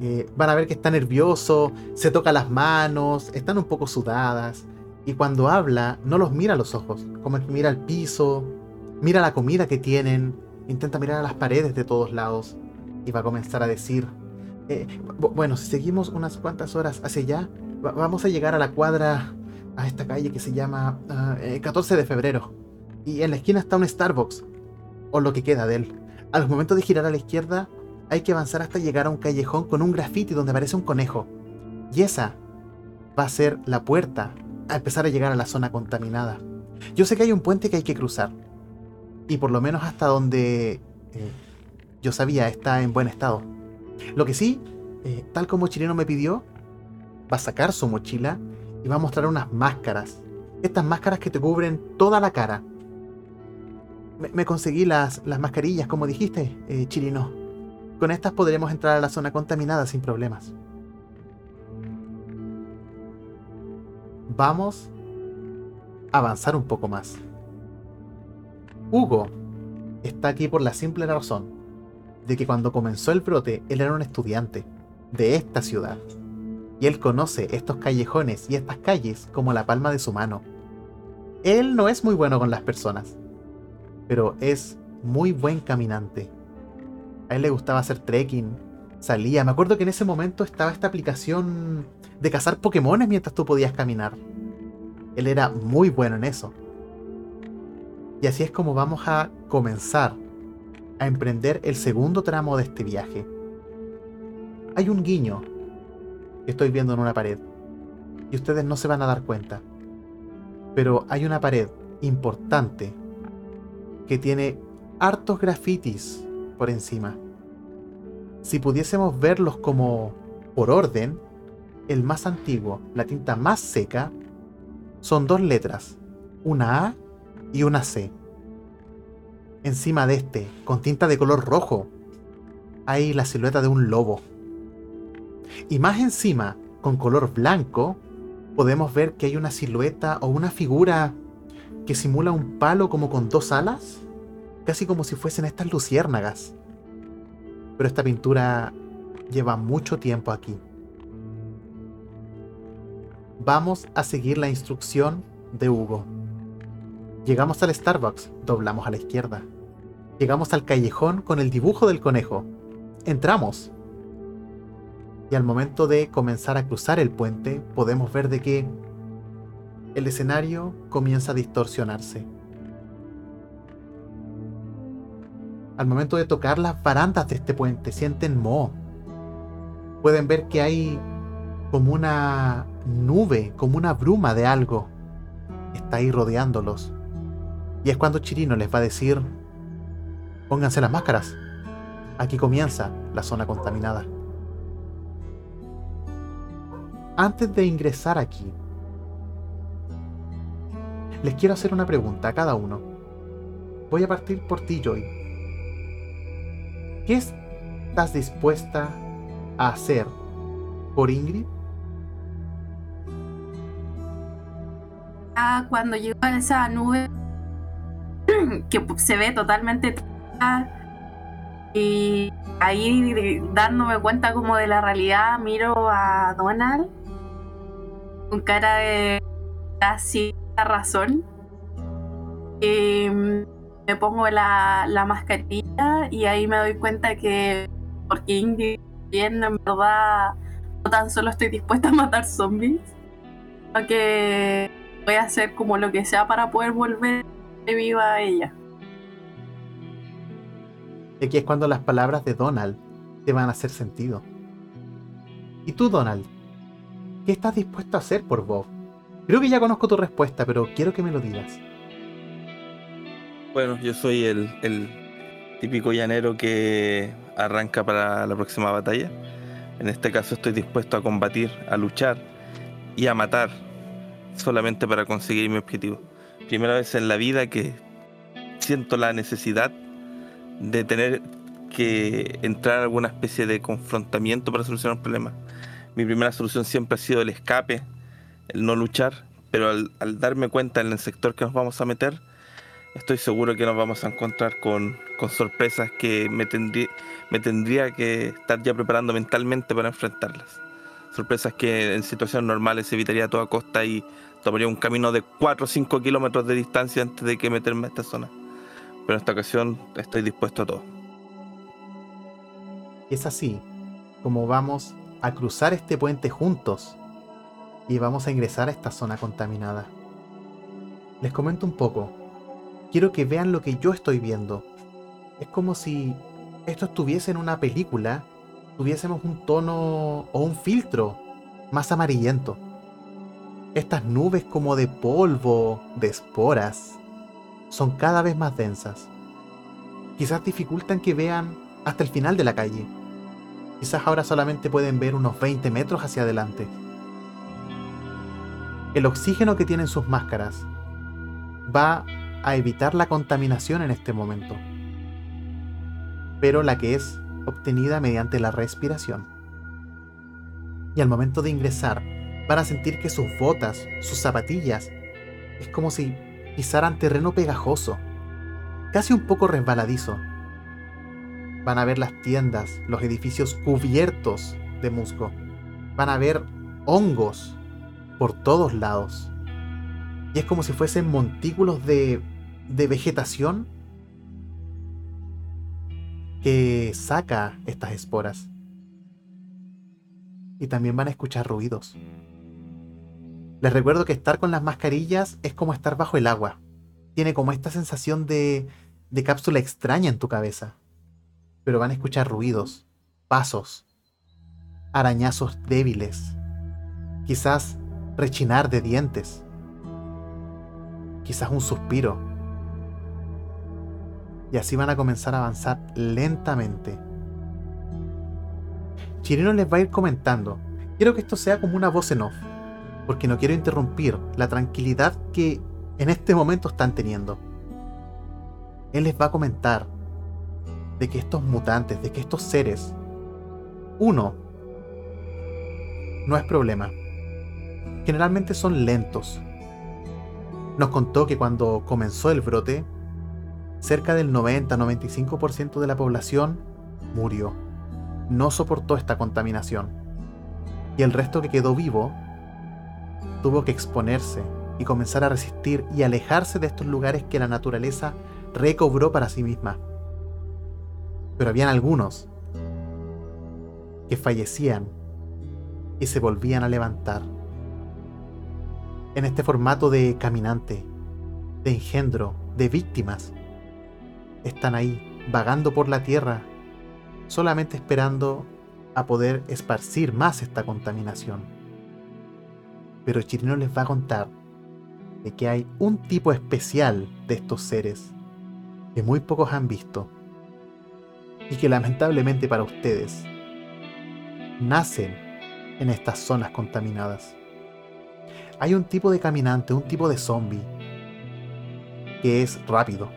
Eh, van a ver que está nervioso, se toca las manos, están un poco sudadas. Y cuando habla, no los mira a los ojos, como que mira al piso, mira la comida que tienen, intenta mirar a las paredes de todos lados y va a comenzar a decir, eh, bueno, si seguimos unas cuantas horas hacia allá, vamos a llegar a la cuadra, a esta calle que se llama 14 ah, eh, de febrero. Y en la esquina está un Starbucks, o lo que queda de él. Al momento de girar a la izquierda, hay que avanzar hasta llegar a un callejón con un graffiti donde aparece un conejo. Y esa va a ser la puerta a empezar a llegar a la zona contaminada. Yo sé que hay un puente que hay que cruzar. Y por lo menos hasta donde eh, yo sabía está en buen estado. Lo que sí, eh, tal como Chileno me pidió, va a sacar su mochila y va a mostrar unas máscaras. Estas máscaras que te cubren toda la cara. Me, conseguí las, las, mascarillas, como dijiste, eh, Chirino. Con estas podremos entrar a la zona contaminada sin problemas. vamos a avanzar un poco más. Hugo está aquí por la simple razón de que cuando comenzó el brote él era un estudiante de esta ciudad y él conoce estos callejones y estas calles como la palma de su mano. Él no es muy bueno con las personas, pero es muy buen caminante. A él le gustaba hacer trekking, salía. Me acuerdo que en ese momento estaba esta aplicación de cazar Pokémones mientras tú podías caminar. Él era muy bueno en eso. Y así es como vamos a comenzar a emprender el segundo tramo de este viaje. Hay un guiño estoy viendo en una pared. Y ustedes no se van a dar cuenta. Pero hay una pared importante que tiene hartos grafitis por encima. Si pudiésemos verlos como por orden, el más antiguo, la tinta más seca, son dos letras, una A y una C. Encima de este, con tinta de color rojo, hay la silueta de un lobo. Y más encima, con color blanco, podemos ver que hay una silueta o una figura que simula un palo como con dos alas, casi como si fuesen estas luciérnagas pero esta pintura lleva mucho tiempo aquí. Vamos a seguir la instrucción de Hugo. Llegamos al Starbucks, doblamos a la izquierda. Llegamos al callejón con el dibujo del conejo. Entramos. Y al momento de comenzar a cruzar el puente, podemos ver de que el escenario comienza a distorsionarse. al momento de tocar las barandas de este puente, sienten moho. Pueden ver que hay como una nube, como una bruma de algo. Está ahí rodeándolos. Y es cuando Chirino les va a decir, pónganse las máscaras. Aquí comienza la zona contaminada. Antes de ingresar aquí, les quiero hacer una pregunta a cada uno. Voy a partir por ti, Joy. ¿Qué estás dispuesta a hacer por Ingrid? Ah, cuando llegó a esa nube [clears throat] que se ve totalmente y ahí dándome cuenta como de la realidad miro a Donald con cara de casi razón y me pongo la, la mascarilla y ahí me doy cuenta que porque Ingrid bien en verdad no tan solo estoy dispuesta a matar zombies, sino que voy a hacer como lo que sea para poder volver viva a ella. Aquí es cuando las palabras de Donald te van a hacer sentido. ¿Y tú, Donald? ¿Qué estás dispuesto a hacer por Bob? Creo que ya conozco tu respuesta, pero quiero que me lo digas. Bueno, yo soy el, el típico llanero que arranca para la próxima batalla. En este caso estoy dispuesto a combatir, a luchar y a matar solamente para conseguir mi objetivo. Primera vez en la vida que siento la necesidad de tener que entrar a alguna especie de confrontamiento para solucionar un problema. Mi primera solución siempre ha sido el escape, el no luchar, pero al, darme cuenta en el sector que nos vamos a meter, estoy seguro que nos vamos a encontrar con, sorpresas que me, me tendría que estar ya preparando mentalmente para enfrentarlas. Sorpresas que en situaciones normales evitaría a toda costa y tomaría un camino de 4 o 5 kilómetros de distancia antes de que meterme a esta zona. Pero en esta ocasión estoy dispuesto a todo. Es así como vamos a cruzar este puente juntos y vamos a ingresar a esta zona contaminada. Les comento un poco. Quiero que vean lo que yo estoy viendo. Es como si esto estuviese en una película, tuviésemos un tono o un filtro más amarillento. Estas nubes como de polvo, de esporas, son cada vez más densas. Quizás dificultan que vean hasta el final de la calle Quizás ahora solamente pueden ver unos 20 metros hacia adelante. El oxígeno que tienen sus máscaras va a evitar la contaminación en este momento, pero la que es obtenida mediante la respiración. Y al momento de ingresar, van a sentir que sus botas, sus zapatillas, es como si pisaran terreno pegajoso, casi un poco resbaladizo Van a ver las tiendas, los edificios cubiertos de musgo. Van a ver hongos por todos lados. Y es como si fuesen montículos de, de vegetación que saca estas esporas. Y también van a escuchar ruidos. Les recuerdo que estar con las mascarillas es como estar bajo el agua. Tiene como esta sensación de, de cápsula extraña en tu cabeza pero van a escuchar ruidos, pasos, arañazos débiles, quizás rechinar de dientes, quizás un suspiro. Y así van a comenzar a avanzar lentamente. Chirino les va a ir comentando. Quiero que esto sea como una voz en off, porque no quiero interrumpir la tranquilidad que en este momento están teniendo. Él les va a comentar de que estos mutantes, de que estos seres, uno, no es problema. Generalmente son lentos. Nos contó que cuando comenzó el brote, cerca del 90-95% de la población murió. No soportó esta contaminación. Y el resto que quedó vivo tuvo que exponerse y comenzar a resistir y alejarse de estos lugares que la naturaleza recobró para sí misma pero habían algunos que fallecían y se volvían a levantar. En este formato de caminante, de engendro, de víctimas, están ahí, vagando por la tierra, solamente esperando a poder esparcir más esta contaminación. Pero Chirino les va a contar de que hay un tipo especial de estos seres que muy pocos han visto y que lamentablemente para ustedes nacen en estas zonas contaminadas. Hay un tipo de caminante, un tipo de zombie que es rápido,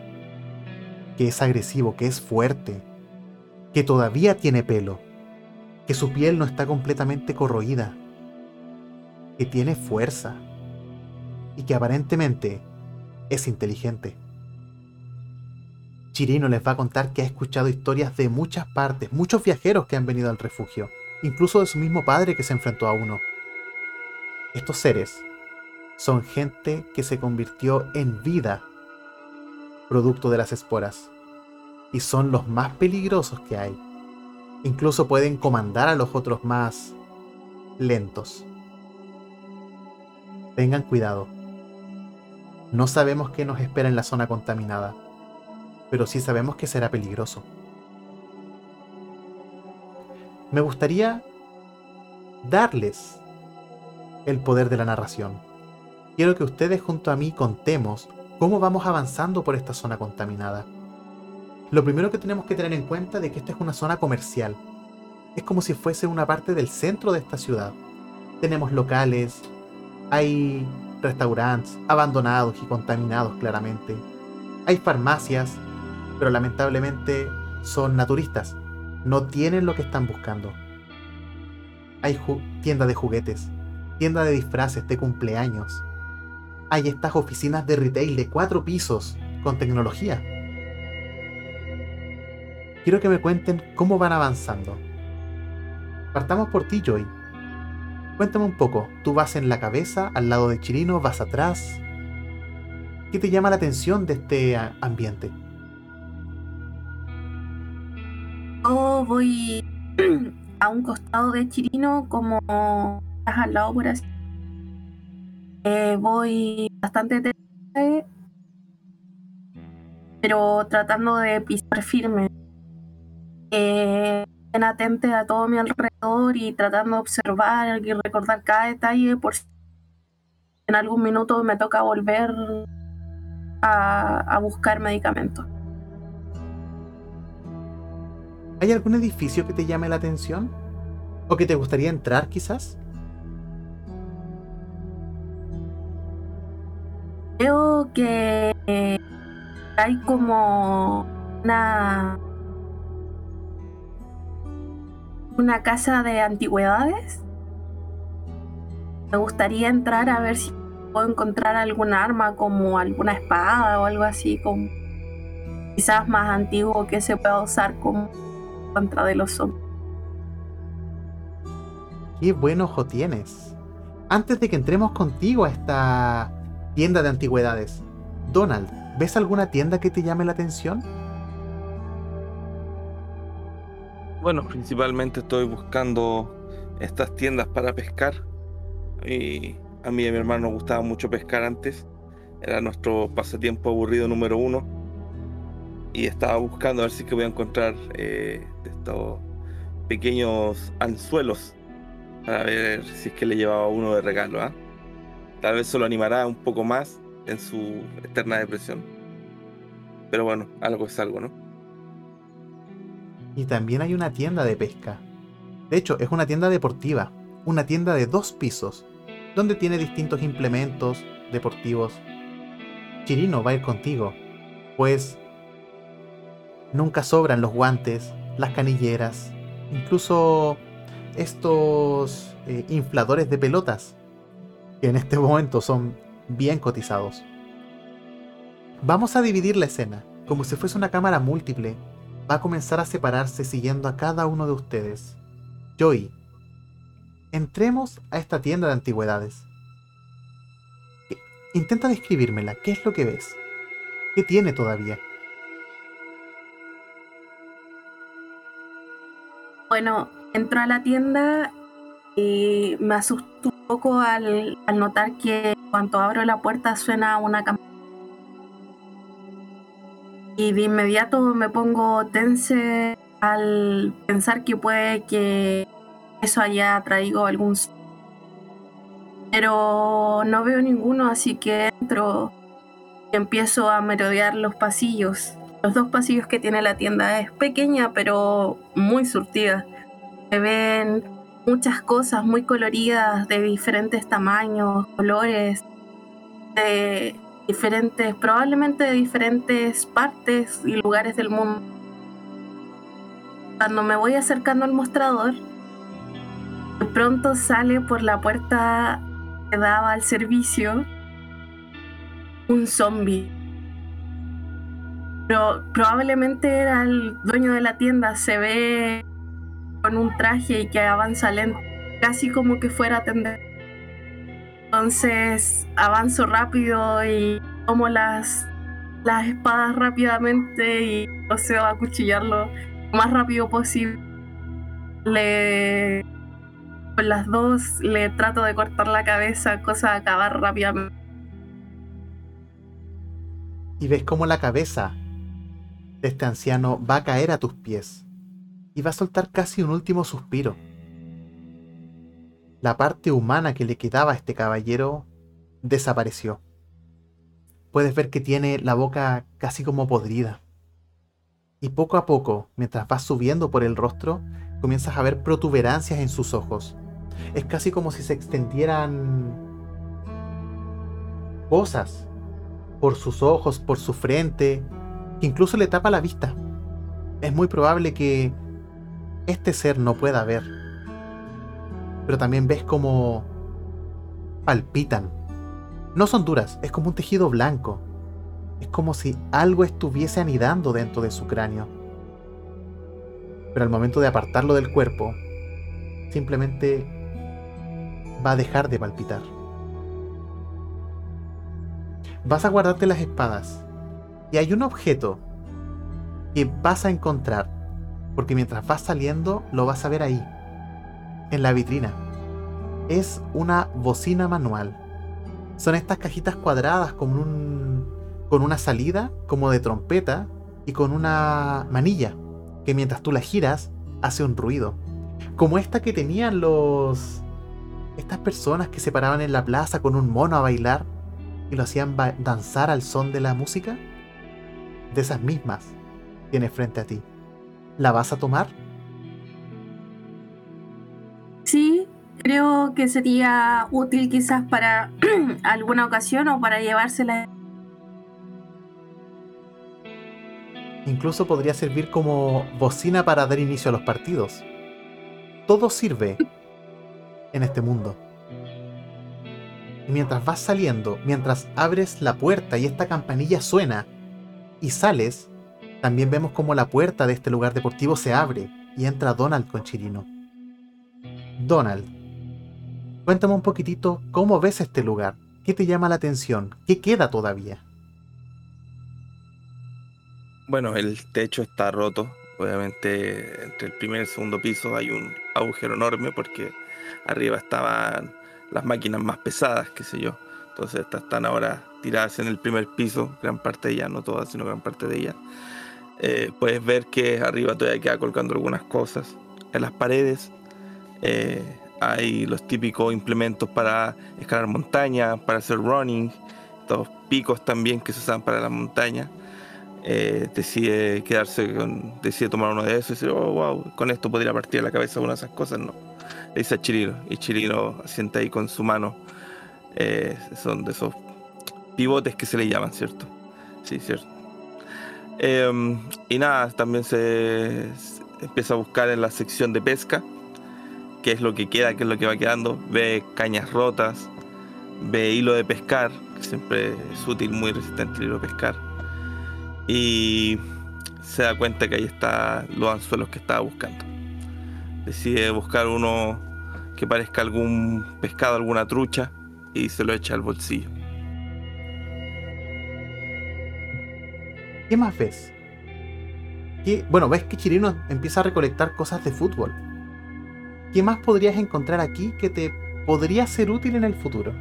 que es agresivo, que es fuerte, que todavía tiene pelo, que su piel no está completamente corroída, que tiene fuerza y que aparentemente es inteligente. Chirino les va a contar que ha escuchado historias de muchas partes, muchos viajeros que han venido al refugio, incluso de su mismo padre que se enfrentó a uno. Estos seres son gente que se convirtió en vida producto de las esporas, y son los más peligrosos que hay. Incluso pueden comandar a los otros más lentos. Tengan cuidado. No sabemos qué nos espera en la zona contaminada, pero sí sabemos que será peligroso. Me gustaría darles el poder de la narración. Quiero que ustedes junto a mí contemos cómo vamos avanzando por esta zona contaminada. Lo primero que tenemos que tener en cuenta es que esta es una zona comercial. Es como si fuese una parte del centro de esta ciudad. Tenemos locales, hay restaurantes abandonados y contaminados claramente. Hay farmacias, pero lamentablemente son naturistas. No tienen lo que están buscando. Hay tiendas de juguetes, tiendas de disfraces de cumpleaños. Hay estas oficinas de retail de cuatro pisos con tecnología. Quiero que me cuenten cómo van avanzando. Partamos por ti, Joy. Cuéntame un poco, tú vas en la cabeza, al lado de Chirino, vas atrás. ¿Qué te llama la atención de este ambiente? Voy [clears throat] a un costado de Chirino como al lado por así. Eh, voy bastante tarde, pero tratando de pisar firme. Eh, atente a todo mi alrededor y tratando de observar y recordar cada detalle por si en algún minuto me toca volver a, buscar medicamentos. ¿Hay algún edificio que te llame la atención? ¿O que te gustaría entrar quizás? Creo que hay como una una casa de antigüedades. Me gustaría entrar a ver si puedo encontrar algún arma como alguna espada o algo así como quizás más antiguo que se pueda usar como contra de los zombies. Qué buen ojo tienes. Antes de que entremos contigo a esta tienda de antigüedades, Donald, ¿ves alguna tienda que te llame la atención? Bueno, principalmente estoy buscando estas tiendas para pescar. Y a mí y a mi hermano nos gustaba mucho pescar antes. Era nuestro pasatiempo aburrido número uno. Y estaba buscando a ver si que voy a encontrar eh, estos pequeños anzuelos para ver si es que le llevaba uno de regalo. ¿ah? Tal vez se lo animará un poco más en su eterna depresión. Pero bueno, algo es algo, ¿no? Y también hay una tienda de pesca. De hecho, es una tienda deportiva, una tienda de dos pisos, donde tiene distintos implementos deportivos. Chirino va a ir contigo, pues nunca sobran los guantes, las canilleras, incluso estos eh, infladores de pelotas, que en este [laughs] momento son bien cotizados. Vamos a dividir la escena, como si fuese una cámara múltiple, va a comenzar a separarse siguiendo a cada uno de ustedes. Joey, entremos a esta tienda de antigüedades. Intenta describírmela, ¿qué es lo que ves? ¿Qué tiene todavía? Bueno, entro a la tienda y me asusto un poco al, al notar que cuando abro la puerta suena una campana y de inmediato me pongo tense al pensar que puede que eso haya traído algún... Pero no veo ninguno, así que entro y empiezo a merodear los pasillos. Los dos pasillos que tiene la tienda es pequeña, pero muy surtida. Se ven muchas cosas muy coloridas, de diferentes tamaños, colores, de diferentes, probablemente de diferentes partes y lugares del mundo. Cuando me voy acercando al mostrador, de pronto sale por la puerta que daba al servicio un zombie. Pero probablemente era el dueño de la tienda, se ve con un traje y que avanza lento, casi como que fuera a atender. Entonces avanzo rápido y tomo las las espadas rápidamente y procedo a acuchillarlo lo más rápido posible. Le con las dos le trato de cortar la cabeza, cosa de acabar rápidamente. Y ves cómo la cabeza este anciano va a caer a tus pies y va a soltar casi un último suspiro. La parte humana que le quedaba a este caballero desapareció. Puedes ver que tiene la boca casi como podrida. Y poco a poco, mientras vas subiendo por el rostro, comienzas a ver protuberancias en sus ojos. Es casi como si se extendieran cosas por sus ojos, por su frente, que incluso le tapa la vista. Es muy probable que este ser no pueda ver. Pero también ves como palpitan. No son duras, es como un tejido blanco. Es como si algo estuviese anidando dentro de su cráneo. Pero al momento de apartarlo del cuerpo, simplemente va a dejar de palpitar. Vas a guardarte las espadas. Y hay un objeto que vas a encontrar. Porque mientras vas saliendo, lo vas a ver ahí. En la vitrina. Es una bocina manual. Son estas cajitas cuadradas con un. con una salida como de trompeta y con una manilla. Que mientras tú la giras, hace un ruido. Como esta que tenían los estas personas que se paraban en la plaza con un mono a bailar y lo hacían danzar al son de la música, de esas mismas tienes frente a ti. ¿La vas a tomar? Sí, creo que sería útil quizás para [clears throat] alguna ocasión o para llevársela. Incluso podría servir como bocina para dar inicio a los partidos. Todo sirve en este mundo. Y mientras vas saliendo, mientras abres la puerta y esta campanilla suena y sales, también vemos como la puerta de este lugar deportivo se abre y entra Donald con Chirino. Donald, cuéntame un poquitito cómo ves este lugar, qué te llama la atención, qué queda todavía. Bueno, el techo está roto. Obviamente entre el primer y el segundo piso hay un agujero enorme porque arriba estaban las máquinas más pesadas, qué sé yo. Entonces estas están ahora tiradas en el primer piso, gran parte de ellas, no todas, sino gran parte de ellas. Eh, puedes ver que arriba todavía queda colgando algunas cosas. En las paredes eh, hay los típicos implementos para escalar montañas, para hacer running, estos picos también que se usan para la montaña. Eh, decide quedarse con, decide tomar uno de esos y decir, oh wow, con esto podría partir la cabeza una de esas cosas, no dice a Chirino. Y Chirino asienta ahí con su mano. Eh, son de esos pivotes que se le llaman, ¿cierto? Sí, cierto. Em, y nada, también se, empieza a buscar en la sección de pesca, qué es lo que queda, qué es lo que va quedando. Ve cañas rotas, ve hilo de pescar, que siempre es útil, muy resistente el hilo de pescar. Y se da cuenta que ahí están los anzuelos que estaba buscando. Decide buscar uno que parezca algún pescado, alguna trucha, y se lo echa al bolsillo. ¿Qué más ves? Bueno, ves que Chirino empieza a recolectar cosas de fútbol. ¿Qué más podrías encontrar aquí que te podría ser útil en el futuro?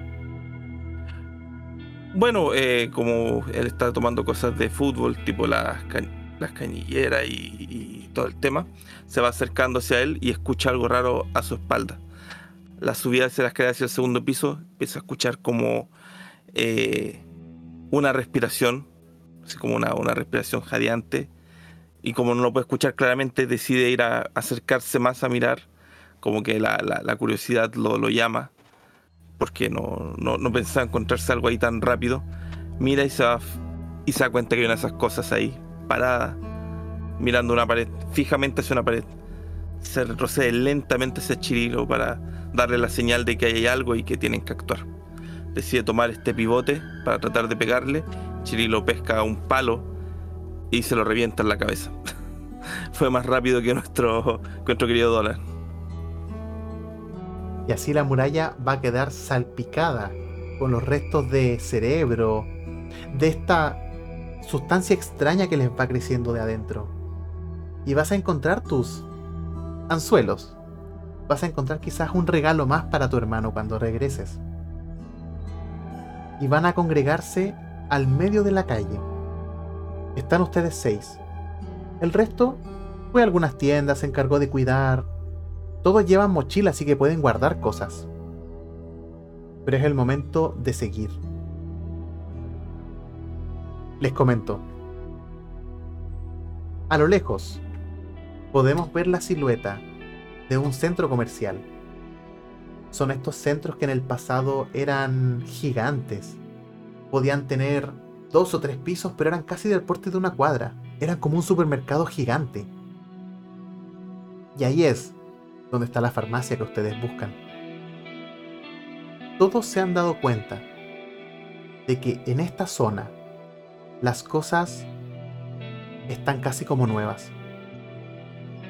Bueno, eh, como él está tomando cosas de fútbol, tipo las, las canilleras y, todo el tema, se va acercando hacia él y escucha algo raro a su espalda la subida hacia las escaleras hacia el segundo piso, empieza a escuchar como eh, una respiración, así como una, respiración jadeante, y como no lo puede escuchar claramente, decide ir a acercarse más a mirar, como que la, curiosidad lo, llama, porque no, no, pensaba encontrarse algo ahí tan rápido. Mira y se, y se da cuenta que hay una de esas cosas ahí, parada, mirando una pared, fijamente hacia una pared. Se retrocede lentamente ese chirilo para darle la señal de que hay algo y que tienen que actuar. Decide tomar este pivote para tratar de pegarle. Chirilo pesca un palo y se lo revienta en la cabeza. [laughs] Fue más rápido que nuestro, nuestro querido dólar. Y así la muralla va a quedar salpicada con los restos de cerebro, de esta sustancia extraña que les va creciendo de adentro. Y vas a encontrar tus anzuelos. Vas a encontrar quizás un regalo más para tu hermano cuando regreses. Y van a congregarse al medio de la calle. Están ustedes seis. El resto fue a algunas tiendas, se encargó de cuidar. Todos llevan mochila, así que pueden guardar cosas. Pero es el momento de seguir. Les comento. A lo lejos, podemos ver la silueta de un centro comercial. Son estos centros que en el pasado eran gigantes. Podían tener dos o tres pisos, pero eran casi del porte de una cuadra. Eran como un supermercado gigante. Y ahí es donde está la farmacia que ustedes buscan. Todos se han dado cuenta de que en esta zona las cosas están casi como nuevas.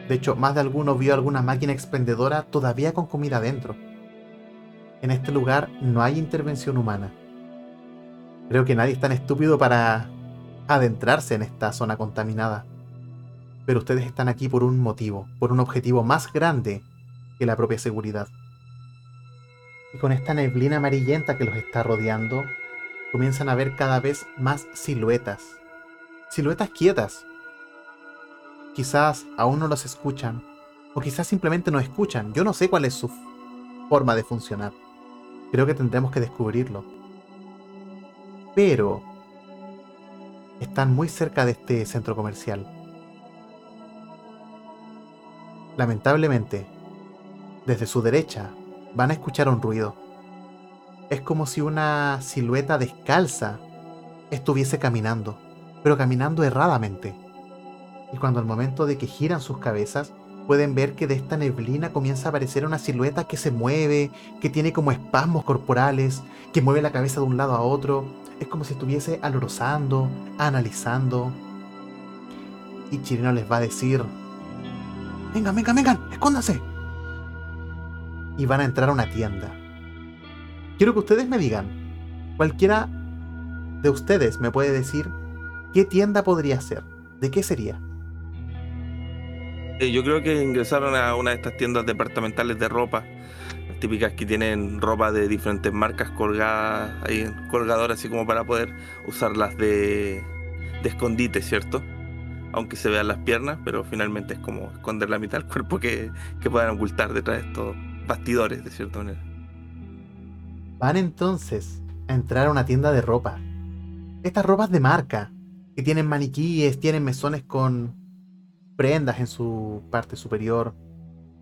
De hecho, más de alguno vio alguna máquina expendedora todavía con comida dentro. En este lugar no hay intervención humana. Creo que nadie es tan estúpido para adentrarse en esta zona contaminada. Pero ustedes están aquí por un motivo, por un objetivo más grande que la propia seguridad. Y con esta neblina amarillenta que los está rodeando, comienzan a ver cada vez más siluetas. Siluetas quietas. Quizás aún no los escuchan, o quizás simplemente no escuchan. Yo no sé cuál es su forma de funcionar. Creo que tendremos que descubrirlo. Pero están muy cerca de este centro comercial. Lamentablemente, desde su derecha van a escuchar un ruido. Es como si una silueta descalza estuviese caminando, pero caminando erradamente. Y cuando al momento de que giran sus cabezas, pueden ver que de esta neblina comienza a aparecer una silueta que se mueve, que tiene como espasmos corporales, que mueve la cabeza de un lado a otro. Es como si estuviese alorosando, analizando. Y Chirino les va a decir, vengan, vengan, vengan, escóndanse. Y van a entrar a una tienda. Quiero que ustedes me digan, cualquiera de ustedes me puede decir qué tienda podría ser, de qué sería. Eh, yo creo que ingresaron a una de estas tiendas departamentales de ropa, típicas que tienen ropa de diferentes marcas colgadas ahí en colgador, así como para poder usarlas de, escondite, ¿cierto? Aunque se vean las piernas, pero finalmente es como esconder la mitad del cuerpo que, que puedan ocultar detrás de estos bastidores, de cierta manera. Van entonces a entrar a una tienda de ropa. Estas ropas de marca, que tienen maniquíes, tienen mesones con prendas en su parte superior.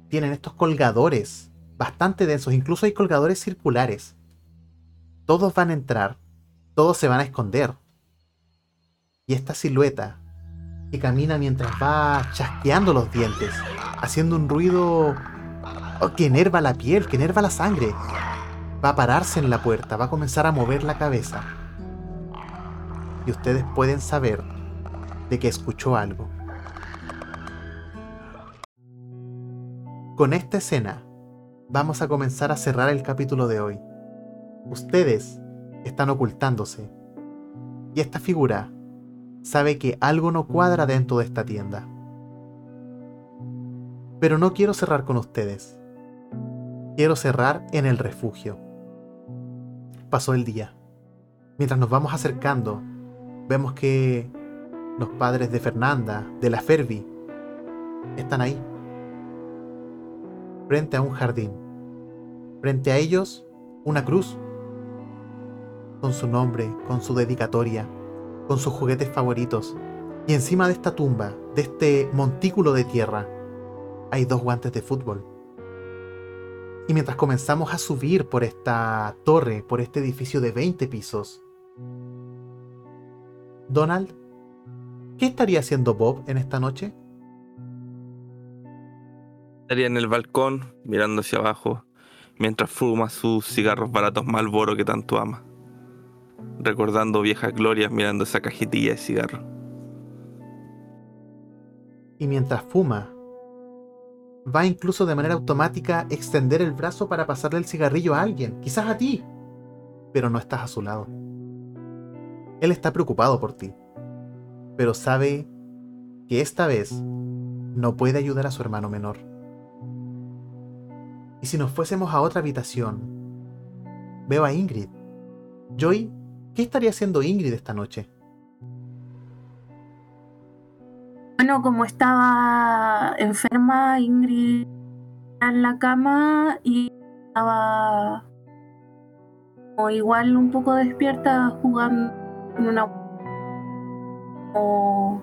Tienen estos colgadores bastante densos, incluso hay colgadores circulares. Todos van a entrar, todos se van a esconder. Y esta silueta que camina mientras va chasqueando los dientes, haciendo un ruido que enerva la piel, que enerva la sangre, va a pararse en la puerta, va a comenzar a mover la cabeza. Y ustedes pueden saber de que escuchó algo. Con esta escena vamos a comenzar a cerrar el capítulo de hoy. Ustedes están ocultándose. Y esta figura sabe que algo no cuadra dentro de esta tienda. Pero no quiero cerrar con ustedes. Quiero cerrar en el refugio. Pasó el día. Mientras nos vamos acercando, vemos que los padres de Fernanda, de la Fervi, están ahí frente a un jardín. Frente a ellos, una cruz. Con su nombre, con su dedicatoria, con sus juguetes favoritos. Y encima de esta tumba, de este montículo de tierra, hay dos guantes de fútbol. Y mientras comenzamos a subir por esta torre, por este edificio de 20 pisos, Donald, ¿qué estaría haciendo Bob en esta noche? En el balcón, mirando hacia abajo, mientras fuma sus cigarros baratos Malboro que tanto ama. Recordando viejas glorias mirando esa cajetilla de cigarro. Y mientras fuma, va incluso de manera automática extender el brazo para pasarle el cigarrillo a alguien, quizás a ti, pero no estás a su lado. Él está preocupado por ti. pero sabe que esta vez no puede ayudar a su hermano menor. Y si nos fuésemos a otra habitación, veo a Ingrid. Joy, ¿qué estaría haciendo Ingrid esta noche? Bueno, como estaba enferma, Ingrid en la cama y estaba como igual un poco despierta jugando en una como,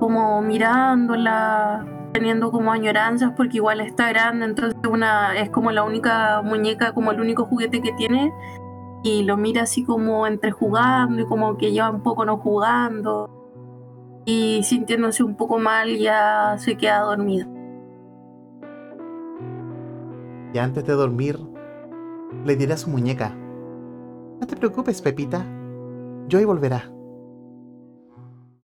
como mirándola teniendo como añoranzas porque igual está grande entonces una es como la única muñeca como el único juguete que tiene. Y lo mira así como entre jugando y como que lleva un poco no jugando. Y sintiéndose un poco mal ya se queda dormido. Y antes de dormir le diré a su muñeca no te preocupes Pepita. Joy volverá